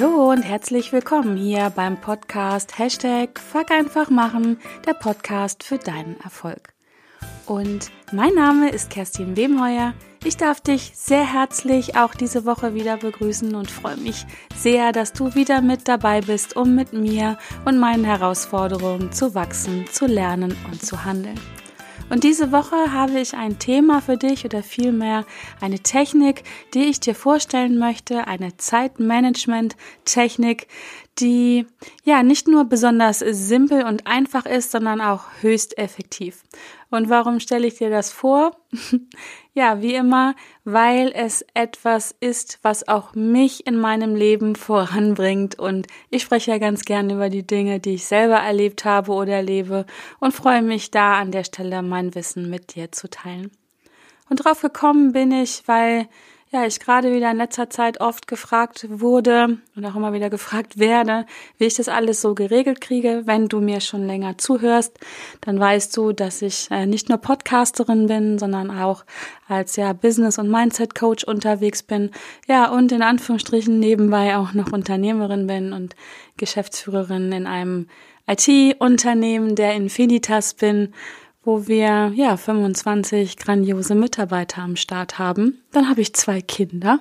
Hallo und herzlich willkommen hier beim Podcast Hashtag Fuck einfach machen, der Podcast für deinen Erfolg. Und mein Name ist Kerstin Wemheuer. Ich darf dich sehr herzlich auch diese Woche wieder begrüßen und freue mich sehr, dass du wieder mit dabei bist, um mit mir und meinen Herausforderungen zu wachsen, zu lernen und zu handeln. Und diese Woche habe ich ein Thema für dich oder vielmehr eine Technik, die ich dir vorstellen möchte, eine Zeitmanagement-Technik, die ja nicht nur besonders simpel und einfach ist, sondern auch höchst effektiv. Und warum stelle ich dir das vor? ja, wie immer, weil es etwas ist, was auch mich in meinem Leben voranbringt. Und ich spreche ja ganz gern über die Dinge, die ich selber erlebt habe oder erlebe und freue mich da an der Stelle mein Wissen mit dir zu teilen. Und drauf gekommen bin ich, weil ja, ich gerade wieder in letzter Zeit oft gefragt wurde und auch immer wieder gefragt werde, wie ich das alles so geregelt kriege. Wenn du mir schon länger zuhörst, dann weißt du, dass ich äh, nicht nur Podcasterin bin, sondern auch als ja Business- und Mindset-Coach unterwegs bin. Ja, und in Anführungsstrichen nebenbei auch noch Unternehmerin bin und Geschäftsführerin in einem IT-Unternehmen der Infinitas bin wo wir ja 25 grandiose Mitarbeiter am Start haben. Dann habe ich zwei Kinder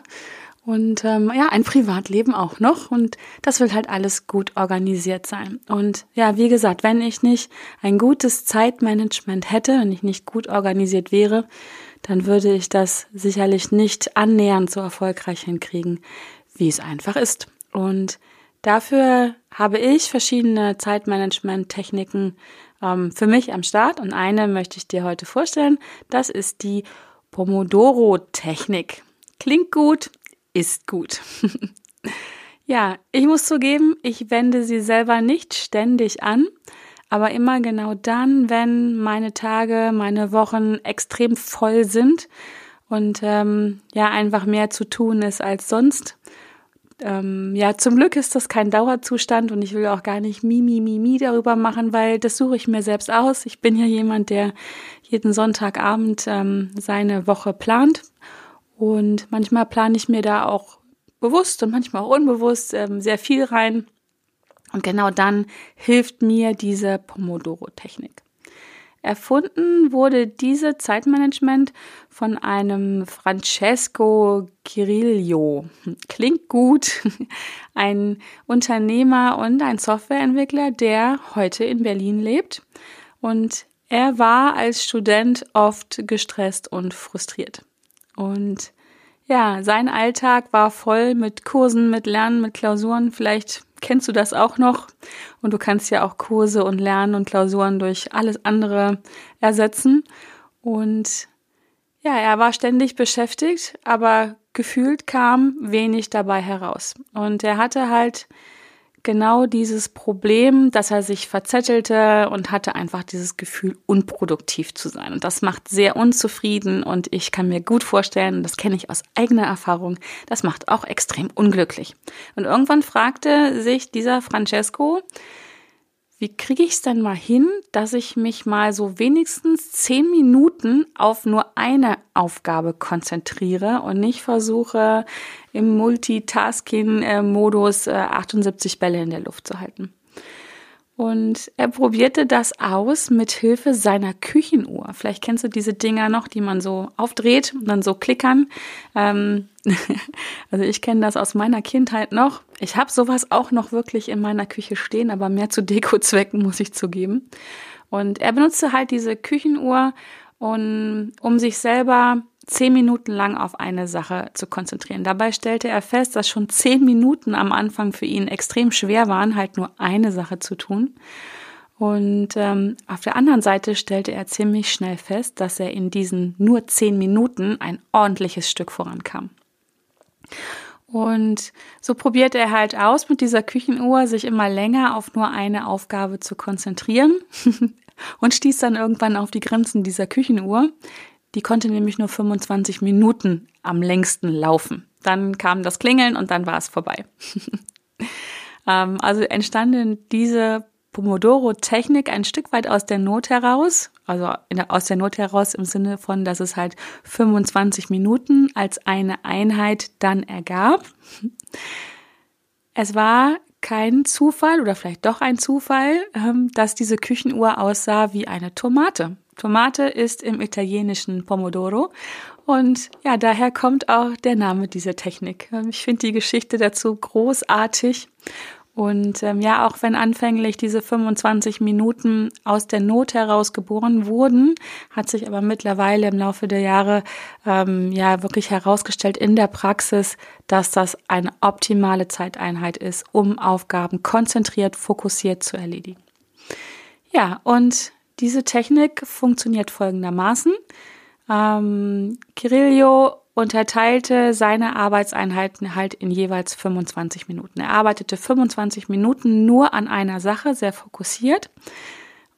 und ähm, ja ein Privatleben auch noch und das will halt alles gut organisiert sein. Und ja, wie gesagt, wenn ich nicht ein gutes Zeitmanagement hätte und ich nicht gut organisiert wäre, dann würde ich das sicherlich nicht annähernd so erfolgreich hinkriegen, wie es einfach ist. Und dafür habe ich verschiedene Zeitmanagement-Techniken ähm, für mich am Start und eine möchte ich dir heute vorstellen. Das ist die Pomodoro-Technik. Klingt gut, ist gut. ja, ich muss zugeben, ich wende sie selber nicht ständig an, aber immer genau dann, wenn meine Tage, meine Wochen extrem voll sind und ähm, ja einfach mehr zu tun ist als sonst ähm, ja, zum Glück ist das kein Dauerzustand und ich will auch gar nicht mi, mi, mi, darüber machen, weil das suche ich mir selbst aus. Ich bin ja jemand, der jeden Sonntagabend ähm, seine Woche plant und manchmal plane ich mir da auch bewusst und manchmal auch unbewusst ähm, sehr viel rein. Und genau dann hilft mir diese Pomodoro-Technik. Erfunden wurde diese Zeitmanagement von einem Francesco Cirillo. Klingt gut. Ein Unternehmer und ein Softwareentwickler, der heute in Berlin lebt. Und er war als Student oft gestresst und frustriert. Und ja, sein Alltag war voll mit Kursen, mit Lernen, mit Klausuren. Vielleicht kennst du das auch noch. Und du kannst ja auch Kurse und Lernen und Klausuren durch alles andere ersetzen. Und ja, er war ständig beschäftigt, aber gefühlt kam wenig dabei heraus. Und er hatte halt genau dieses Problem, dass er sich verzettelte und hatte einfach dieses Gefühl, unproduktiv zu sein. Und das macht sehr unzufrieden und ich kann mir gut vorstellen, das kenne ich aus eigener Erfahrung, das macht auch extrem unglücklich. Und irgendwann fragte sich dieser Francesco, wie kriege ich es denn mal hin, dass ich mich mal so wenigstens zehn Minuten auf nur eine Aufgabe konzentriere und nicht versuche, im Multitasking-Modus 78 äh, Bälle in der Luft zu halten. Und er probierte das aus mit Hilfe seiner Küchenuhr. Vielleicht kennst du diese Dinger noch, die man so aufdreht und dann so klickern. Ähm, also ich kenne das aus meiner Kindheit noch. Ich habe sowas auch noch wirklich in meiner Küche stehen, aber mehr zu Dekozwecken muss ich zugeben. Und er benutzte halt diese Küchenuhr, um, um sich selber zehn Minuten lang auf eine Sache zu konzentrieren. Dabei stellte er fest, dass schon zehn Minuten am Anfang für ihn extrem schwer waren, halt nur eine Sache zu tun. Und ähm, auf der anderen Seite stellte er ziemlich schnell fest, dass er in diesen nur zehn Minuten ein ordentliches Stück vorankam. Und so probierte er halt aus, mit dieser Küchenuhr sich immer länger auf nur eine Aufgabe zu konzentrieren und stieß dann irgendwann auf die Grenzen dieser Küchenuhr. Die konnte nämlich nur 25 Minuten am längsten laufen. Dann kam das Klingeln und dann war es vorbei. ähm, also entstanden diese Pomodoro-Technik ein Stück weit aus der Not heraus, also der, aus der Not heraus im Sinne von, dass es halt 25 Minuten als eine Einheit dann ergab. Es war kein Zufall oder vielleicht doch ein Zufall, ähm, dass diese Küchenuhr aussah wie eine Tomate. Tomate ist im italienischen Pomodoro und ja, daher kommt auch der Name dieser Technik. Ähm, ich finde die Geschichte dazu großartig und ähm, ja, auch wenn anfänglich diese 25 Minuten aus der Not heraus geboren wurden, hat sich aber mittlerweile im Laufe der Jahre ähm, ja wirklich herausgestellt in der Praxis, dass das eine optimale Zeiteinheit ist, um Aufgaben konzentriert, fokussiert zu erledigen. Ja, und diese Technik funktioniert folgendermaßen. Ähm, Kirillio unterteilte seine Arbeitseinheiten halt in jeweils 25 Minuten. Er arbeitete 25 Minuten nur an einer Sache, sehr fokussiert.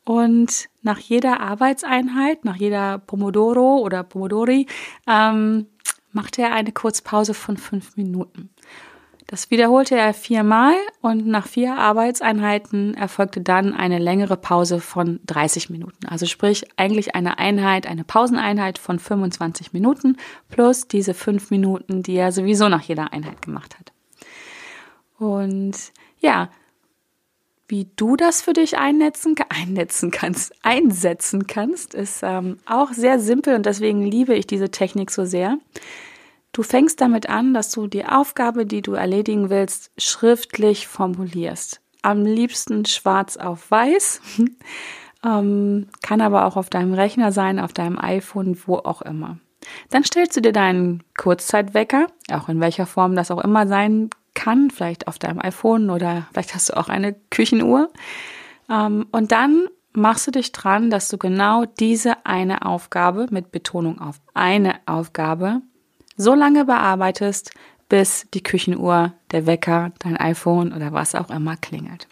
Und nach jeder Arbeitseinheit, nach jeder Pomodoro oder Pomodori, ähm, machte er eine Kurzpause von fünf Minuten. Das wiederholte er viermal und nach vier Arbeitseinheiten erfolgte dann eine längere Pause von 30 Minuten. Also sprich eigentlich eine Einheit, eine Pauseneinheit von 25 Minuten plus diese fünf Minuten, die er sowieso nach jeder Einheit gemacht hat. Und ja, wie du das für dich einnetzen, einnetzen kannst, einsetzen kannst, ist ähm, auch sehr simpel und deswegen liebe ich diese Technik so sehr. Du fängst damit an, dass du die Aufgabe, die du erledigen willst, schriftlich formulierst. Am liebsten schwarz auf weiß. ähm, kann aber auch auf deinem Rechner sein, auf deinem iPhone, wo auch immer. Dann stellst du dir deinen Kurzzeitwecker, auch in welcher Form das auch immer sein kann, vielleicht auf deinem iPhone oder vielleicht hast du auch eine Küchenuhr. Ähm, und dann machst du dich dran, dass du genau diese eine Aufgabe mit Betonung auf eine Aufgabe so lange bearbeitest, bis die Küchenuhr, der Wecker, dein iPhone oder was auch immer klingelt.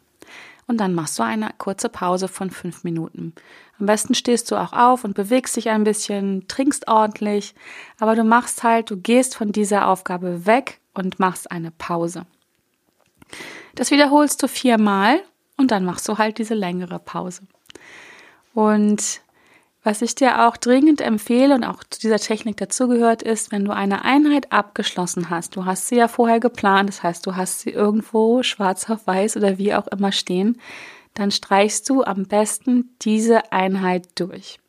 Und dann machst du eine kurze Pause von fünf Minuten. Am besten stehst du auch auf und bewegst dich ein bisschen, trinkst ordentlich, aber du machst halt, du gehst von dieser Aufgabe weg und machst eine Pause. Das wiederholst du viermal und dann machst du halt diese längere Pause. Und was ich dir auch dringend empfehle und auch zu dieser Technik dazugehört ist, wenn du eine Einheit abgeschlossen hast, du hast sie ja vorher geplant, das heißt, du hast sie irgendwo schwarz auf weiß oder wie auch immer stehen, dann streichst du am besten diese Einheit durch.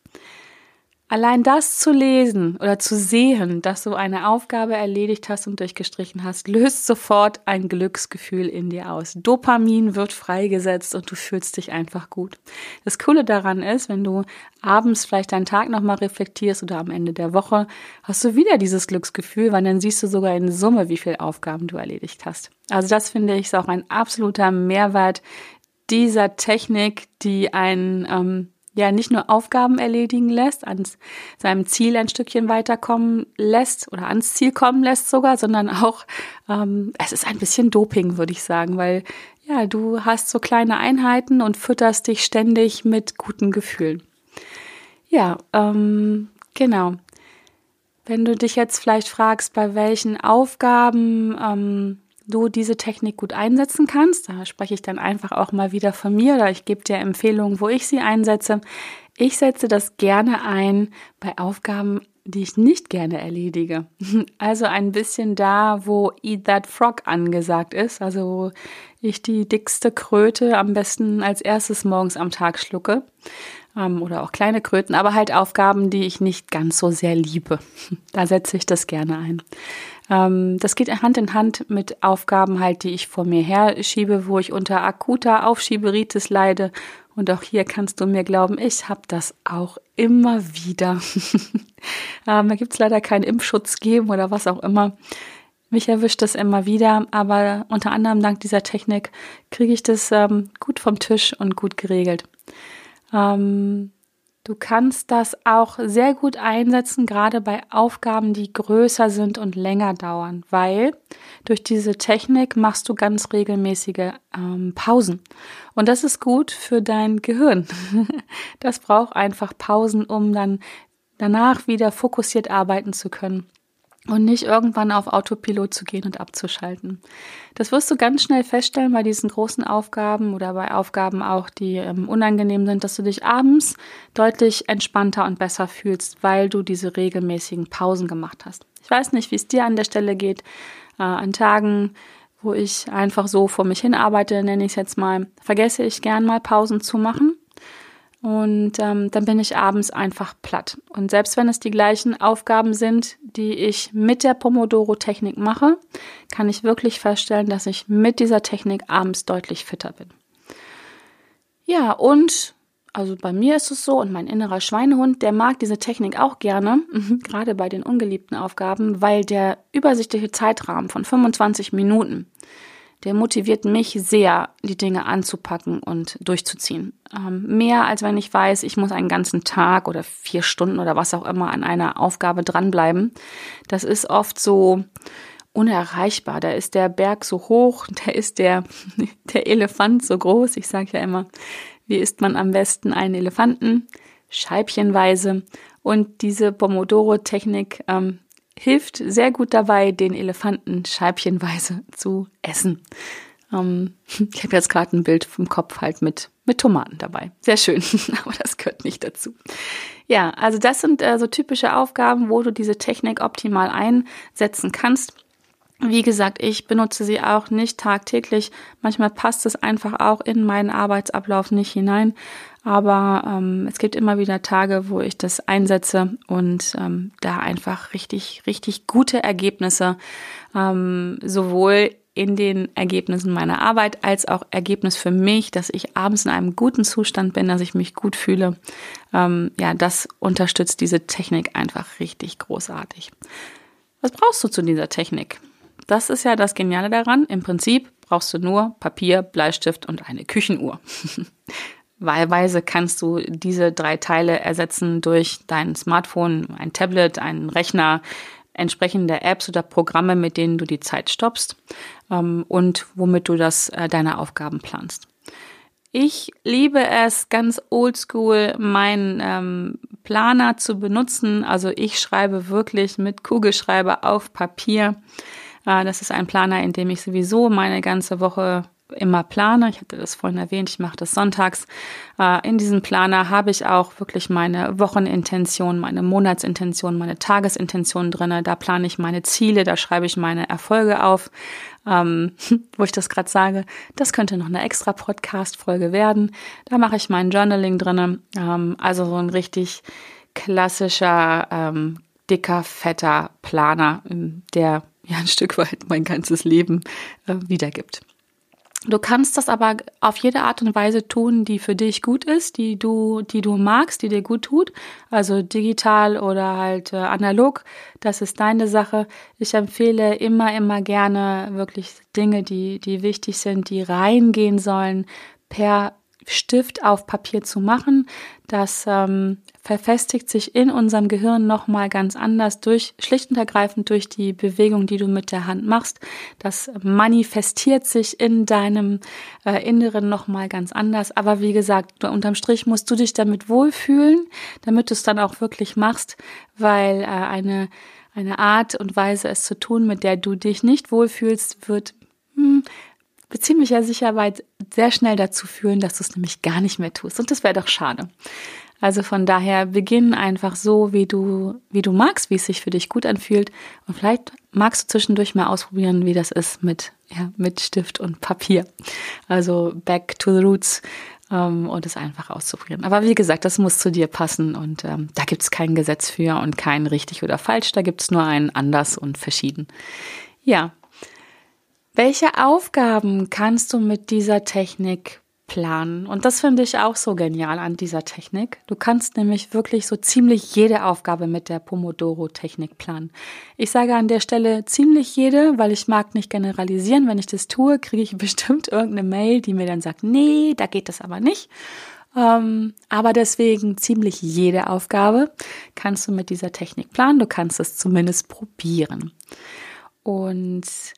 Allein das zu lesen oder zu sehen, dass du eine Aufgabe erledigt hast und durchgestrichen hast, löst sofort ein Glücksgefühl in dir aus. Dopamin wird freigesetzt und du fühlst dich einfach gut. Das Coole daran ist, wenn du abends vielleicht deinen Tag nochmal reflektierst oder am Ende der Woche, hast du wieder dieses Glücksgefühl, weil dann siehst du sogar in Summe, wie viele Aufgaben du erledigt hast. Also das finde ich ist auch ein absoluter Mehrwert dieser Technik, die einen ähm, ja nicht nur Aufgaben erledigen lässt, an seinem Ziel ein Stückchen weiterkommen lässt oder ans Ziel kommen lässt sogar, sondern auch, ähm, es ist ein bisschen Doping, würde ich sagen, weil ja, du hast so kleine Einheiten und fütterst dich ständig mit guten Gefühlen. Ja, ähm, genau. Wenn du dich jetzt vielleicht fragst, bei welchen Aufgaben ähm, du diese Technik gut einsetzen kannst. Da spreche ich dann einfach auch mal wieder von mir oder ich gebe dir Empfehlungen, wo ich sie einsetze. Ich setze das gerne ein bei Aufgaben, die ich nicht gerne erledige. Also ein bisschen da, wo Eat That Frog angesagt ist, also wo ich die dickste Kröte am besten als erstes morgens am Tag schlucke ähm, oder auch kleine Kröten, aber halt Aufgaben, die ich nicht ganz so sehr liebe. Da setze ich das gerne ein. Ähm, das geht Hand in Hand mit Aufgaben halt, die ich vor mir her schiebe, wo ich unter akuter Aufschieberitis leide. Und auch hier kannst du mir glauben, ich habe das auch immer wieder. ähm, da gibt es leider keinen Impfschutz geben oder was auch immer. Mich erwischt das immer wieder, aber unter anderem dank dieser Technik kriege ich das ähm, gut vom Tisch und gut geregelt. Ähm, Du kannst das auch sehr gut einsetzen, gerade bei Aufgaben, die größer sind und länger dauern, weil durch diese Technik machst du ganz regelmäßige ähm, Pausen. Und das ist gut für dein Gehirn. Das braucht einfach Pausen, um dann danach wieder fokussiert arbeiten zu können und nicht irgendwann auf Autopilot zu gehen und abzuschalten. Das wirst du ganz schnell feststellen bei diesen großen Aufgaben oder bei Aufgaben auch, die ähm, unangenehm sind, dass du dich abends deutlich entspannter und besser fühlst, weil du diese regelmäßigen Pausen gemacht hast. Ich weiß nicht, wie es dir an der Stelle geht. Äh, an Tagen, wo ich einfach so vor mich hin arbeite, nenne ich es jetzt mal, vergesse ich gern mal Pausen zu machen. Und ähm, dann bin ich abends einfach platt. Und selbst wenn es die gleichen Aufgaben sind, die ich mit der Pomodoro-Technik mache, kann ich wirklich feststellen, dass ich mit dieser Technik abends deutlich fitter bin. Ja, und also bei mir ist es so und mein innerer Schweinehund, der mag diese Technik auch gerne, gerade bei den ungeliebten Aufgaben, weil der übersichtliche Zeitrahmen von 25 Minuten, der motiviert mich sehr, die Dinge anzupacken und durchzuziehen. Ähm, mehr als wenn ich weiß, ich muss einen ganzen Tag oder vier Stunden oder was auch immer an einer Aufgabe dranbleiben. Das ist oft so unerreichbar. Da ist der Berg so hoch, da ist der, der Elefant so groß. Ich sage ja immer, wie isst man am besten einen Elefanten? Scheibchenweise. Und diese Pomodoro-Technik ähm, hilft sehr gut dabei, den Elefanten scheibchenweise zu essen. Ähm, ich habe jetzt gerade ein Bild vom Kopf halt mit, mit Tomaten dabei. Sehr schön, aber das gehört nicht dazu. Ja, also das sind äh, so typische Aufgaben, wo du diese Technik optimal einsetzen kannst. Wie gesagt, ich benutze sie auch nicht tagtäglich. Manchmal passt es einfach auch in meinen Arbeitsablauf nicht hinein. Aber ähm, es gibt immer wieder Tage, wo ich das einsetze und ähm, da einfach richtig, richtig gute Ergebnisse ähm, sowohl in den Ergebnissen meiner Arbeit als auch Ergebnis für mich, dass ich abends in einem guten Zustand bin, dass ich mich gut fühle. Ähm, ja, das unterstützt diese Technik einfach richtig großartig. Was brauchst du zu dieser Technik? Das ist ja das Geniale daran. Im Prinzip brauchst du nur Papier, Bleistift und eine Küchenuhr. Wahlweise kannst du diese drei Teile ersetzen durch dein Smartphone, ein Tablet, einen Rechner, entsprechende Apps oder Programme, mit denen du die Zeit stoppst ähm, und womit du das äh, deine Aufgaben planst. Ich liebe es ganz oldschool, meinen ähm, Planer zu benutzen. Also ich schreibe wirklich mit Kugelschreiber auf Papier. Äh, das ist ein Planer, in dem ich sowieso meine ganze Woche immer plane. Ich hatte das vorhin erwähnt, ich mache das sonntags. Äh, in diesem Planer habe ich auch wirklich meine Wochenintention, meine Monatsintention, meine Tagesintention drinne. Da plane ich meine Ziele, da schreibe ich meine Erfolge auf. Ähm, wo ich das gerade sage, das könnte noch eine extra Podcast-Folge werden. Da mache ich mein Journaling drinne. Ähm, also so ein richtig klassischer, ähm, dicker, fetter Planer, der ja ein Stück weit mein ganzes Leben äh, wiedergibt. Du kannst das aber auf jede Art und Weise tun, die für dich gut ist, die du, die du magst, die dir gut tut. Also digital oder halt äh, analog. Das ist deine Sache. Ich empfehle immer, immer gerne wirklich Dinge, die, die wichtig sind, die reingehen sollen, per Stift auf Papier zu machen. Das ähm, verfestigt sich in unserem Gehirn nochmal ganz anders durch, schlicht und ergreifend durch die Bewegung, die du mit der Hand machst. Das manifestiert sich in deinem äh, Inneren nochmal ganz anders. Aber wie gesagt, unterm Strich musst du dich damit wohlfühlen, damit du es dann auch wirklich machst, weil äh, eine, eine Art und Weise, es zu tun, mit der du dich nicht wohlfühlst, wird hm, mit ziemlicher Sicherheit sehr schnell dazu führen, dass du es nämlich gar nicht mehr tust. Und das wäre doch schade. Also von daher beginn einfach so, wie du, wie du magst, wie es sich für dich gut anfühlt. Und vielleicht magst du zwischendurch mal ausprobieren, wie das ist mit, ja, mit Stift und Papier. Also back to the roots ähm, und es einfach auszuprobieren. Aber wie gesagt, das muss zu dir passen und ähm, da gibt es kein Gesetz für und kein richtig oder falsch. Da gibt es nur ein anders und verschieden. Ja. Welche Aufgaben kannst du mit dieser Technik planen. Und das finde ich auch so genial an dieser Technik. Du kannst nämlich wirklich so ziemlich jede Aufgabe mit der Pomodoro-Technik planen. Ich sage an der Stelle ziemlich jede, weil ich mag nicht generalisieren. Wenn ich das tue, kriege ich bestimmt irgendeine Mail, die mir dann sagt, nee, da geht das aber nicht. Ähm, aber deswegen ziemlich jede Aufgabe kannst du mit dieser Technik planen. Du kannst es zumindest probieren. Und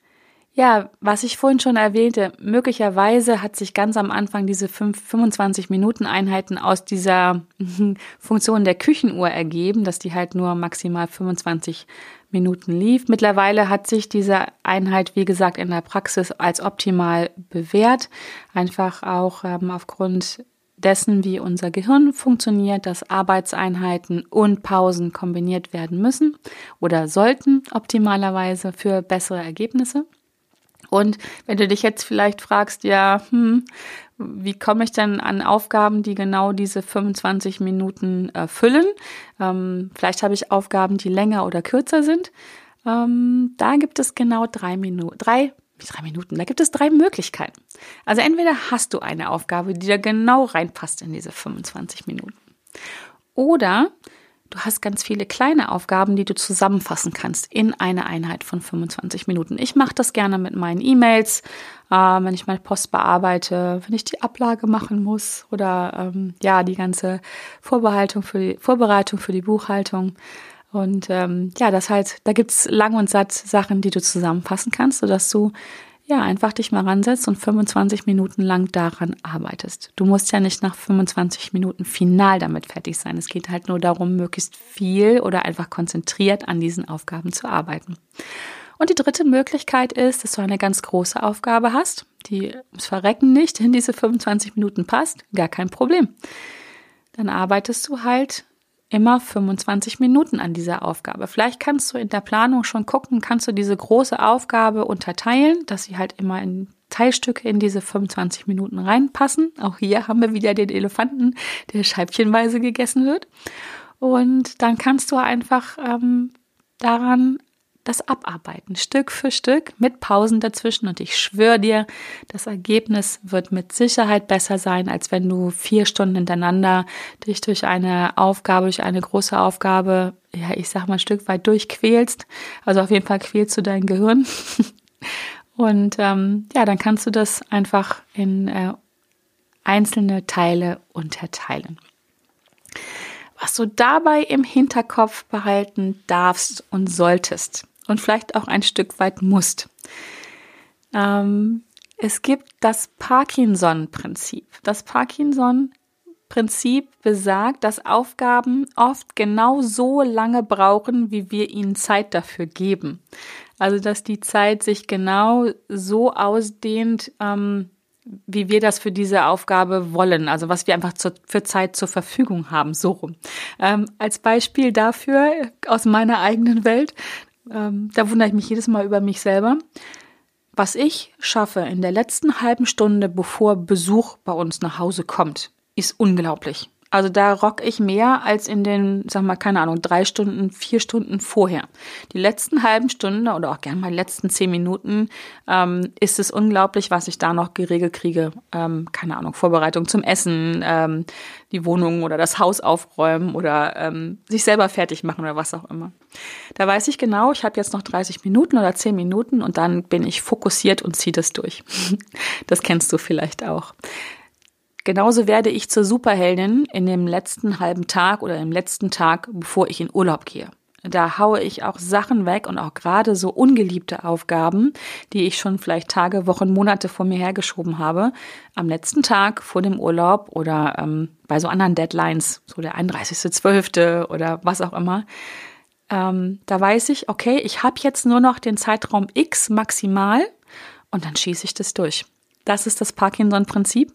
ja, was ich vorhin schon erwähnte, möglicherweise hat sich ganz am Anfang diese 5, 25 Minuten Einheiten aus dieser Funktion der Küchenuhr ergeben, dass die halt nur maximal 25 Minuten lief. Mittlerweile hat sich diese Einheit, wie gesagt, in der Praxis als optimal bewährt. Einfach auch ähm, aufgrund dessen, wie unser Gehirn funktioniert, dass Arbeitseinheiten und Pausen kombiniert werden müssen oder sollten optimalerweise für bessere Ergebnisse. Und wenn du dich jetzt vielleicht fragst, ja, hm, wie komme ich denn an Aufgaben, die genau diese 25 Minuten erfüllen? Ähm, vielleicht habe ich Aufgaben, die länger oder kürzer sind. Ähm, da gibt es genau drei Minuten, drei, drei Minuten, da gibt es drei Möglichkeiten. Also entweder hast du eine Aufgabe, die da genau reinpasst in diese 25 Minuten. Oder Du hast ganz viele kleine Aufgaben, die du zusammenfassen kannst in eine Einheit von 25 Minuten. Ich mache das gerne mit meinen E-Mails, äh, wenn ich meine Post bearbeite, wenn ich die Ablage machen muss oder ähm, ja die ganze Vorbereitung für die Vorbereitung für die Buchhaltung. Und ähm, ja, das halt, da gibt's lang und satt Sachen, die du zusammenfassen kannst, sodass du ja, einfach dich mal ransetzt und 25 Minuten lang daran arbeitest. Du musst ja nicht nach 25 Minuten final damit fertig sein. Es geht halt nur darum, möglichst viel oder einfach konzentriert an diesen Aufgaben zu arbeiten. Und die dritte Möglichkeit ist, dass du eine ganz große Aufgabe hast, die ums Verrecken nicht in diese 25 Minuten passt. Gar kein Problem. Dann arbeitest du halt immer 25 Minuten an dieser Aufgabe. Vielleicht kannst du in der Planung schon gucken, kannst du diese große Aufgabe unterteilen, dass sie halt immer in Teilstücke in diese 25 Minuten reinpassen. Auch hier haben wir wieder den Elefanten, der scheibchenweise gegessen wird. Und dann kannst du einfach ähm, daran das abarbeiten, Stück für Stück, mit Pausen dazwischen. Und ich schwöre dir, das Ergebnis wird mit Sicherheit besser sein, als wenn du vier Stunden hintereinander dich durch eine Aufgabe, durch eine große Aufgabe, ja, ich sag mal, ein Stück weit durchquälst. Also auf jeden Fall quälst du dein Gehirn. Und ähm, ja, dann kannst du das einfach in äh, einzelne Teile unterteilen. Was du dabei im Hinterkopf behalten darfst und solltest, und vielleicht auch ein Stück weit musst. Ähm, es gibt das Parkinson-Prinzip. Das Parkinson-Prinzip besagt, dass Aufgaben oft genau so lange brauchen, wie wir ihnen Zeit dafür geben. Also dass die Zeit sich genau so ausdehnt, ähm, wie wir das für diese Aufgabe wollen, also was wir einfach zu, für Zeit zur Verfügung haben, so rum. Ähm, als Beispiel dafür aus meiner eigenen Welt, ähm, da wundere ich mich jedes Mal über mich selber. Was ich schaffe in der letzten halben Stunde, bevor Besuch bei uns nach Hause kommt, ist unglaublich. Also da rock ich mehr als in den, sag mal, keine Ahnung, drei Stunden, vier Stunden vorher. Die letzten halben Stunden oder auch gerne mal die letzten zehn Minuten ähm, ist es unglaublich, was ich da noch geregelt kriege. Ähm, keine Ahnung, Vorbereitung zum Essen, ähm, die Wohnung oder das Haus aufräumen oder ähm, sich selber fertig machen oder was auch immer. Da weiß ich genau, ich habe jetzt noch 30 Minuten oder 10 Minuten und dann bin ich fokussiert und ziehe das durch. das kennst du vielleicht auch. Genauso werde ich zur Superheldin in dem letzten halben Tag oder im letzten Tag, bevor ich in Urlaub gehe. Da haue ich auch Sachen weg und auch gerade so ungeliebte Aufgaben, die ich schon vielleicht Tage, Wochen, Monate vor mir hergeschoben habe, am letzten Tag vor dem Urlaub oder ähm, bei so anderen Deadlines, so der 31.12. oder was auch immer. Ähm, da weiß ich, okay, ich habe jetzt nur noch den Zeitraum X maximal und dann schieße ich das durch. Das ist das Parkinson-Prinzip.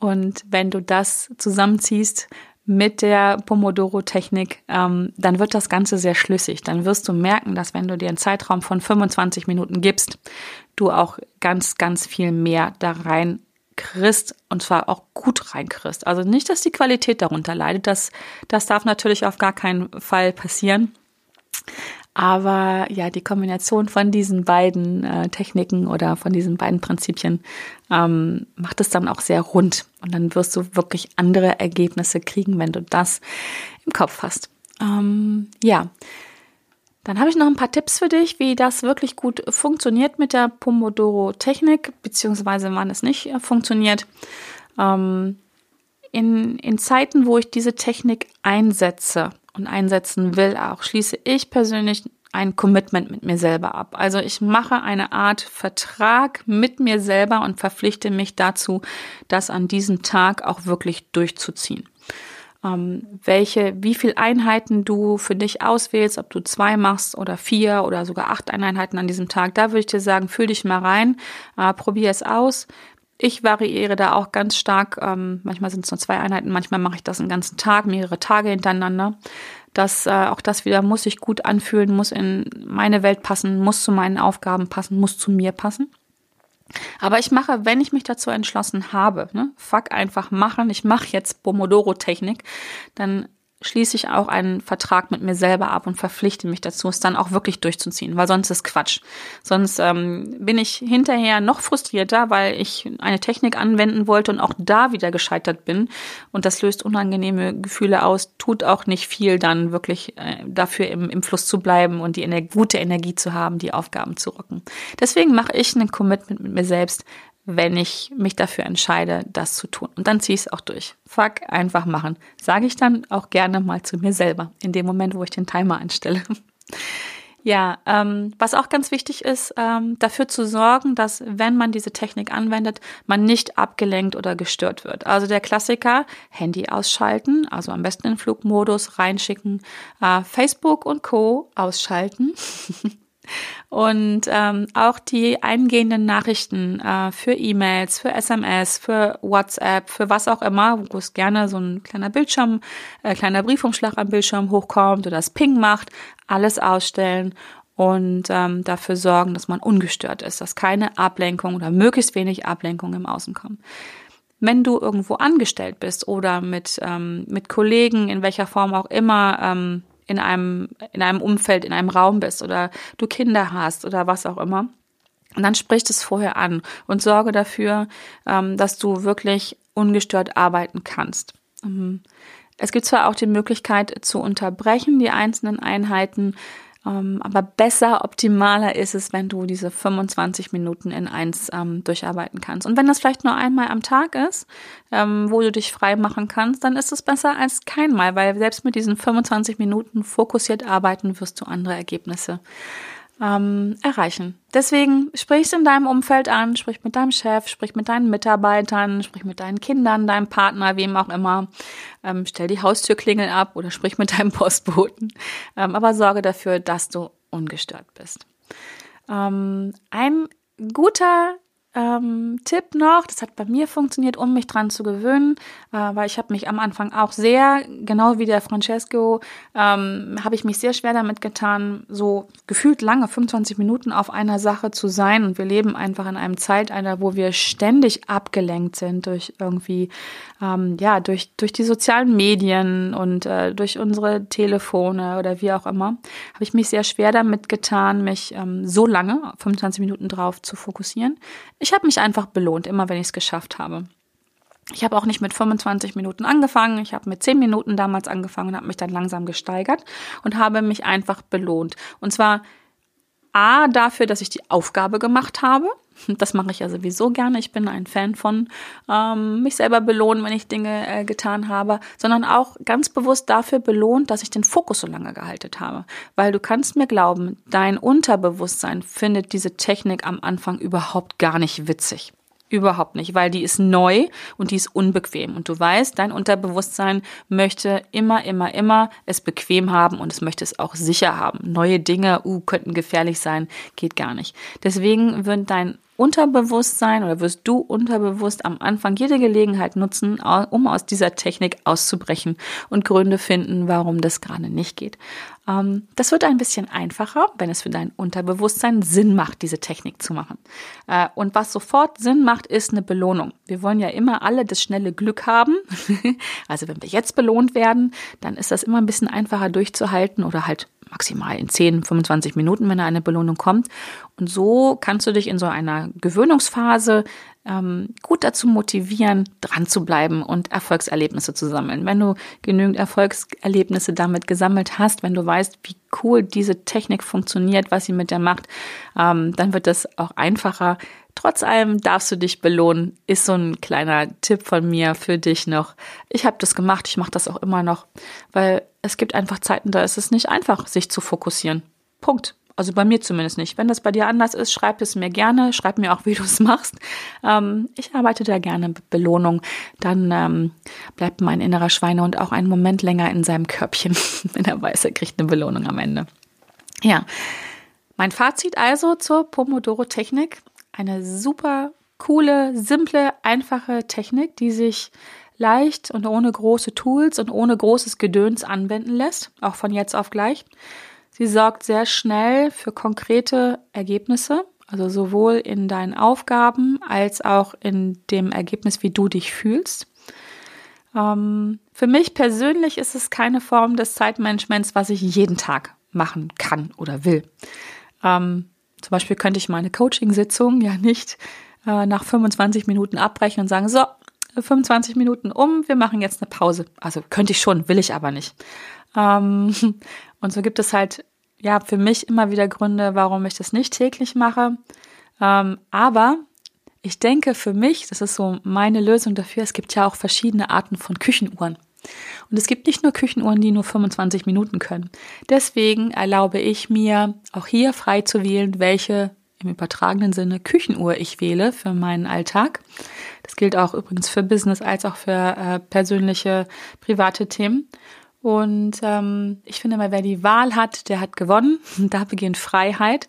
Und wenn du das zusammenziehst mit der Pomodoro-Technik, ähm, dann wird das Ganze sehr schlüssig. Dann wirst du merken, dass wenn du dir einen Zeitraum von 25 Minuten gibst, du auch ganz, ganz viel mehr da rein kriegst und zwar auch gut reinkriegst. Also nicht, dass die Qualität darunter leidet. Das, das darf natürlich auf gar keinen Fall passieren. Aber ja, die Kombination von diesen beiden äh, Techniken oder von diesen beiden Prinzipien ähm, macht es dann auch sehr rund. Und dann wirst du wirklich andere Ergebnisse kriegen, wenn du das im Kopf hast. Ähm, ja. Dann habe ich noch ein paar Tipps für dich, wie das wirklich gut funktioniert mit der Pomodoro-Technik, beziehungsweise wann es nicht äh, funktioniert. Ähm, in, in Zeiten, wo ich diese Technik einsetze, und einsetzen will, auch schließe ich persönlich ein Commitment mit mir selber ab. Also ich mache eine Art Vertrag mit mir selber und verpflichte mich dazu, das an diesem Tag auch wirklich durchzuziehen. Ähm, welche, wie viel Einheiten du für dich auswählst, ob du zwei machst oder vier oder sogar acht Einheiten an diesem Tag, da würde ich dir sagen, fühl dich mal rein, äh, probier es aus. Ich variiere da auch ganz stark. Ähm, manchmal sind es nur zwei Einheiten, manchmal mache ich das einen ganzen Tag, mehrere Tage hintereinander. Das, äh, auch das wieder muss sich gut anfühlen, muss in meine Welt passen, muss zu meinen Aufgaben passen, muss zu mir passen. Aber ich mache, wenn ich mich dazu entschlossen habe, ne, fuck einfach machen, ich mache jetzt Pomodoro-Technik, dann schließe ich auch einen Vertrag mit mir selber ab und verpflichte mich dazu, es dann auch wirklich durchzuziehen, weil sonst ist Quatsch. Sonst ähm, bin ich hinterher noch frustrierter, weil ich eine Technik anwenden wollte und auch da wieder gescheitert bin. Und das löst unangenehme Gefühle aus, tut auch nicht viel, dann wirklich äh, dafür im, im Fluss zu bleiben und die ener gute Energie zu haben, die Aufgaben zu rocken. Deswegen mache ich einen Commitment mit mir selbst, wenn ich mich dafür entscheide, das zu tun. Und dann ziehe ich es auch durch. Fuck, einfach machen. Sage ich dann auch gerne mal zu mir selber, in dem Moment, wo ich den Timer einstelle. Ja, ähm, was auch ganz wichtig ist, ähm, dafür zu sorgen, dass wenn man diese Technik anwendet, man nicht abgelenkt oder gestört wird. Also der Klassiker, Handy ausschalten, also am besten in Flugmodus reinschicken, äh, Facebook und Co ausschalten. Und ähm, auch die eingehenden Nachrichten äh, für E-Mails, für SMS, für WhatsApp, für was auch immer, wo es gerne so ein kleiner Bildschirm, äh, kleiner Briefumschlag am Bildschirm hochkommt oder das Ping macht, alles ausstellen und ähm, dafür sorgen, dass man ungestört ist, dass keine Ablenkung oder möglichst wenig Ablenkung im Außen kommt. Wenn du irgendwo angestellt bist oder mit, ähm, mit Kollegen in welcher Form auch immer ähm, in einem, in einem Umfeld, in einem Raum bist oder du Kinder hast oder was auch immer. Und dann sprich es vorher an und sorge dafür, ähm, dass du wirklich ungestört arbeiten kannst. Ähm, es gibt zwar auch die Möglichkeit zu unterbrechen, die einzelnen Einheiten, aber besser, optimaler ist es, wenn du diese 25 Minuten in eins ähm, durcharbeiten kannst. Und wenn das vielleicht nur einmal am Tag ist, ähm, wo du dich frei machen kannst, dann ist es besser als keinmal, weil selbst mit diesen 25 Minuten fokussiert arbeiten wirst du andere Ergebnisse ähm, erreichen. Deswegen sprich es in deinem Umfeld an, sprich mit deinem Chef, sprich mit deinen Mitarbeitern, sprich mit deinen Kindern, deinem Partner, wem auch immer. Ähm, stell die Haustürklingel ab oder sprich mit deinem Postboten. Ähm, aber sorge dafür, dass du ungestört bist. Ähm, ein guter ähm, Tipp noch, das hat bei mir funktioniert, um mich dran zu gewöhnen, äh, weil ich habe mich am Anfang auch sehr, genau wie der Francesco, ähm, habe ich mich sehr schwer damit getan, so gefühlt lange, 25 Minuten auf einer Sache zu sein. Und wir leben einfach in einem Zeitalter, wo wir ständig abgelenkt sind durch irgendwie, ähm, ja, durch, durch die sozialen Medien und äh, durch unsere Telefone oder wie auch immer, habe ich mich sehr schwer damit getan, mich ähm, so lange, 25 Minuten drauf zu fokussieren. Ich habe mich einfach belohnt, immer wenn ich es geschafft habe. Ich habe auch nicht mit 25 Minuten angefangen, ich habe mit 10 Minuten damals angefangen und habe mich dann langsam gesteigert und habe mich einfach belohnt. Und zwar A dafür, dass ich die Aufgabe gemacht habe. Das mache ich ja sowieso gerne. Ich bin ein Fan von ähm, mich selber belohnen, wenn ich Dinge äh, getan habe, sondern auch ganz bewusst dafür belohnt, dass ich den Fokus so lange gehalten habe. Weil du kannst mir glauben, dein Unterbewusstsein findet diese Technik am Anfang überhaupt gar nicht witzig. Überhaupt nicht, weil die ist neu und die ist unbequem. Und du weißt, dein Unterbewusstsein möchte immer, immer, immer es bequem haben und es möchte es auch sicher haben. Neue Dinge, uh, könnten gefährlich sein, geht gar nicht. Deswegen wird dein Unterbewusstsein oder wirst du unterbewusst am Anfang jede Gelegenheit nutzen, um aus dieser Technik auszubrechen und Gründe finden, warum das gerade nicht geht. Ähm, das wird ein bisschen einfacher, wenn es für dein Unterbewusstsein Sinn macht, diese Technik zu machen. Äh, und was sofort Sinn macht, ist eine Belohnung. Wir wollen ja immer alle das schnelle Glück haben. also wenn wir jetzt belohnt werden, dann ist das immer ein bisschen einfacher durchzuhalten oder halt maximal in 10, 25 Minuten, wenn eine Belohnung kommt. Und so kannst du dich in so einer Gewöhnungsphase ähm, gut dazu motivieren, dran zu bleiben und Erfolgserlebnisse zu sammeln. Wenn du genügend Erfolgserlebnisse damit gesammelt hast, wenn du weißt, wie cool diese Technik funktioniert, was sie mit dir macht, ähm, dann wird das auch einfacher. Trotz allem darfst du dich belohnen, ist so ein kleiner Tipp von mir für dich noch. Ich habe das gemacht, ich mache das auch immer noch, weil es gibt einfach Zeiten, da ist es nicht einfach, sich zu fokussieren. Punkt. Also bei mir zumindest nicht. Wenn das bei dir anders ist, schreib es mir gerne. Schreib mir auch, wie du es machst. Ähm, ich arbeite da gerne mit Belohnung. Dann ähm, bleibt mein innerer Schweinehund auch einen Moment länger in seinem Körbchen, wenn er weiß, er kriegt eine Belohnung am Ende. Ja, mein Fazit also zur Pomodoro-Technik. Eine super coole, simple, einfache Technik, die sich leicht und ohne große Tools und ohne großes Gedöns anwenden lässt, auch von jetzt auf gleich. Sie sorgt sehr schnell für konkrete Ergebnisse, Also sowohl in deinen Aufgaben als auch in dem Ergebnis, wie du dich fühlst. Ähm, für mich persönlich ist es keine Form des Zeitmanagements, was ich jeden Tag machen kann oder will. Ähm, zum Beispiel könnte ich meine Coaching-Sitzung ja nicht äh, nach 25 Minuten abbrechen und sagen, so, 25 Minuten um, wir machen jetzt eine Pause. Also könnte ich schon, will ich aber nicht. Ähm, und so gibt es halt, ja, für mich immer wieder Gründe, warum ich das nicht täglich mache. Ähm, aber ich denke für mich, das ist so meine Lösung dafür, es gibt ja auch verschiedene Arten von Küchenuhren. Und es gibt nicht nur Küchenuhren, die nur 25 Minuten können. Deswegen erlaube ich mir auch hier frei zu wählen, welche im übertragenen Sinne Küchenuhr ich wähle für meinen Alltag. Das gilt auch übrigens für Business als auch für äh, persönliche, private Themen. Und ähm, ich finde mal, wer die Wahl hat, der hat gewonnen. Da beginnt Freiheit.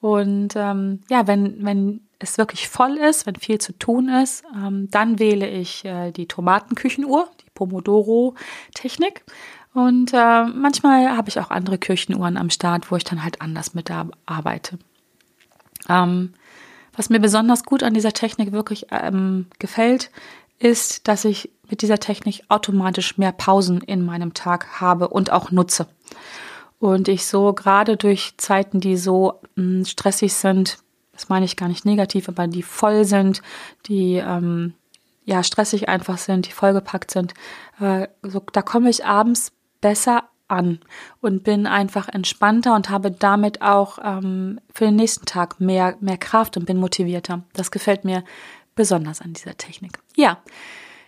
Und ähm, ja, wenn, wenn es wirklich voll ist, wenn viel zu tun ist, ähm, dann wähle ich äh, die Tomatenküchenuhr, die Pomodoro-Technik. Und äh, manchmal habe ich auch andere Küchenuhren am Start, wo ich dann halt anders mit arbeite. Ähm, was mir besonders gut an dieser Technik wirklich ähm, gefällt, ist, dass ich mit dieser Technik automatisch mehr Pausen in meinem Tag habe und auch nutze. Und ich so gerade durch Zeiten, die so mh, hm, stressig sind, das meine ich gar nicht negativ, aber die voll sind, die ähm, ja stressig einfach sind, die vollgepackt sind, äh, so, da komme ich abends besser an und bin einfach entspannter und habe damit auch ähm, für den nächsten Tag mehr, mehr Kraft und bin motivierter. Das gefällt mir besonders an dieser Technik. Ja,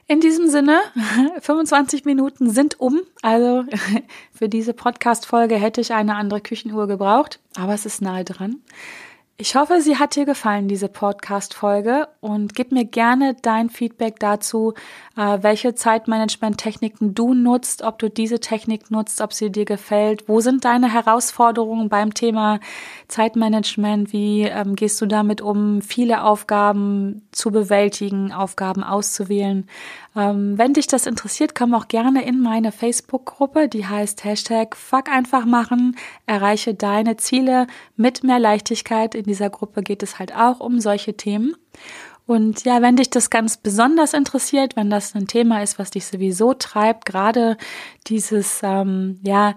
in diesem Sinne, 25 Minuten sind um. Also für diese Podcast-Folge hätte ich eine andere Küchenuhr gebraucht, aber es ist nahe dran. Ich hoffe, sie hat dir gefallen, diese Podcast-Folge und gib mir gerne dein Feedback dazu, äh, welche Zeitmanagement-Techniken du nutzt, ob du diese Technik nutzt, ob sie dir gefällt. Wo sind deine Herausforderungen beim Thema Zeitmanagement? Wie ähm, gehst du damit um, viele Aufgaben zu bewältigen, Aufgaben auszuwählen? Ähm, wenn dich das interessiert, komm auch gerne in meine Facebook-Gruppe, die heißt Hashtag Fuck einfach machen, erreiche deine Ziele mit mehr Leichtigkeit. In dieser Gruppe geht es halt auch um solche Themen. Und ja, wenn dich das ganz besonders interessiert, wenn das ein Thema ist, was dich sowieso treibt, gerade dieses, ähm, ja,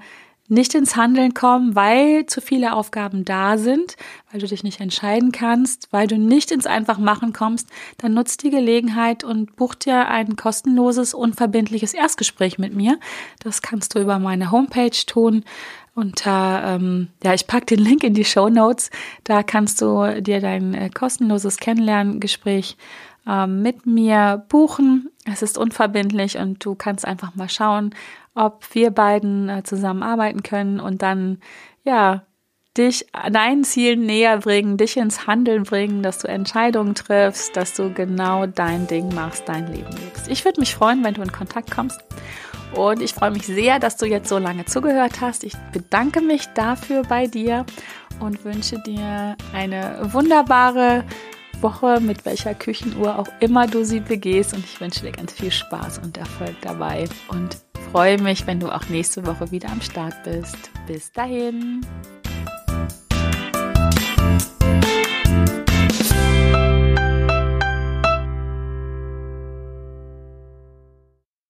nicht ins Handeln kommen, weil zu viele Aufgaben da sind, weil du dich nicht entscheiden kannst, weil du nicht ins Einfachmachen kommst, dann nutzt die Gelegenheit und buch dir ein kostenloses, unverbindliches Erstgespräch mit mir. Das kannst du über meine Homepage tun. Unter, ähm, ja, ich pack den Link in die Show Notes. Da kannst du dir dein äh, kostenloses Kennenlerngespräch äh, mit mir buchen. Es ist unverbindlich und du kannst einfach mal schauen, ob wir beiden äh, zusammenarbeiten können und dann, ja, dich deinen Zielen näher bringen, dich ins Handeln bringen, dass du Entscheidungen triffst, dass du genau dein Ding machst, dein Leben lebst. Ich würde mich freuen, wenn du in Kontakt kommst. Und ich freue mich sehr, dass du jetzt so lange zugehört hast. Ich bedanke mich dafür bei dir und wünsche dir eine wunderbare Woche, mit welcher Küchenuhr auch immer du sie begehst. Und ich wünsche dir ganz viel Spaß und Erfolg dabei. Und freue mich, wenn du auch nächste Woche wieder am Start bist. Bis dahin.